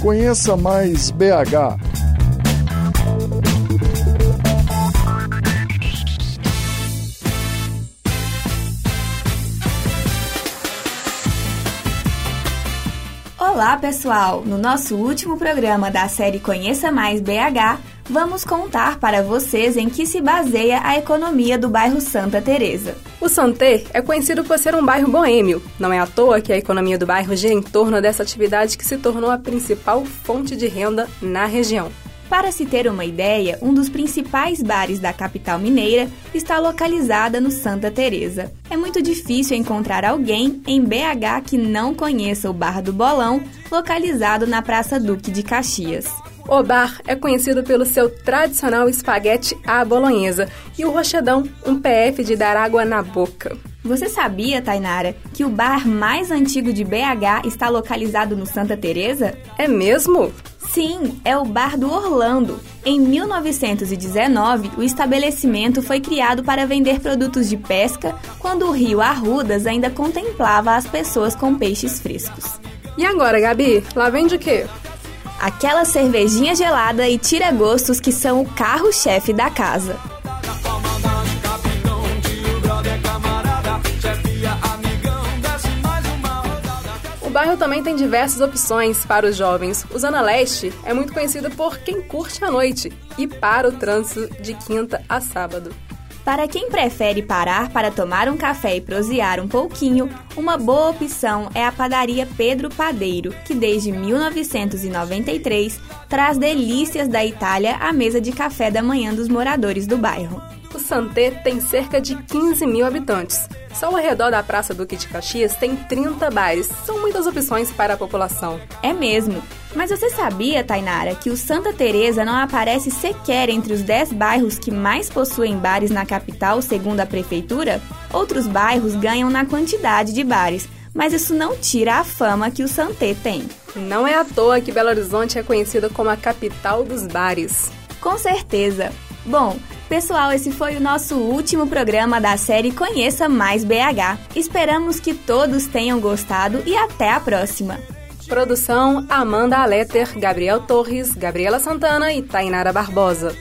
Conheça mais BH. Olá, pessoal! No nosso último programa da série Conheça Mais BH, vamos contar para vocês em que se baseia a economia do bairro Santa Teresa. O Santé é conhecido por ser um bairro boêmio. Não é à toa que a economia do bairro gira em torno dessa atividade que se tornou a principal fonte de renda na região. Para se ter uma ideia, um dos principais bares da capital mineira está localizada no Santa Teresa. É muito difícil encontrar alguém em BH que não conheça o Bar do Bolão, localizado na Praça Duque de Caxias. O bar é conhecido pelo seu tradicional espaguete à bolonhesa e o rochedão, um PF de dar água na boca. Você sabia, Tainara, que o bar mais antigo de BH está localizado no Santa Teresa? É mesmo? Sim, é o Bar do Orlando. Em 1919, o estabelecimento foi criado para vender produtos de pesca quando o rio Arrudas ainda contemplava as pessoas com peixes frescos. E agora, Gabi, lá vende o quê? Aquela cervejinha gelada e tira-gostos que são o carro-chefe da casa. O bairro também tem diversas opções para os jovens. O Zona Leste é muito conhecido por quem curte a noite e para o trânsito de quinta a sábado. Para quem prefere parar para tomar um café e prosear um pouquinho, uma boa opção é a padaria Pedro Padeiro, que desde 1993 traz delícias da Itália à mesa de café da manhã dos moradores do bairro. O Santé tem cerca de 15 mil habitantes. Só ao redor da Praça Duque de Caxias tem 30 bares. São muitas opções para a população. É mesmo. Mas você sabia, Tainara, que o Santa Teresa não aparece sequer entre os 10 bairros que mais possuem bares na capital, segundo a prefeitura? Outros bairros ganham na quantidade de bares, mas isso não tira a fama que o Santé tem. Não é à toa que Belo Horizonte é conhecida como a capital dos bares. Com certeza. Bom, pessoal, esse foi o nosso último programa da série Conheça Mais BH. Esperamos que todos tenham gostado e até a próxima. Produção Amanda Aleter, Gabriel Torres, Gabriela Santana e Tainara Barbosa.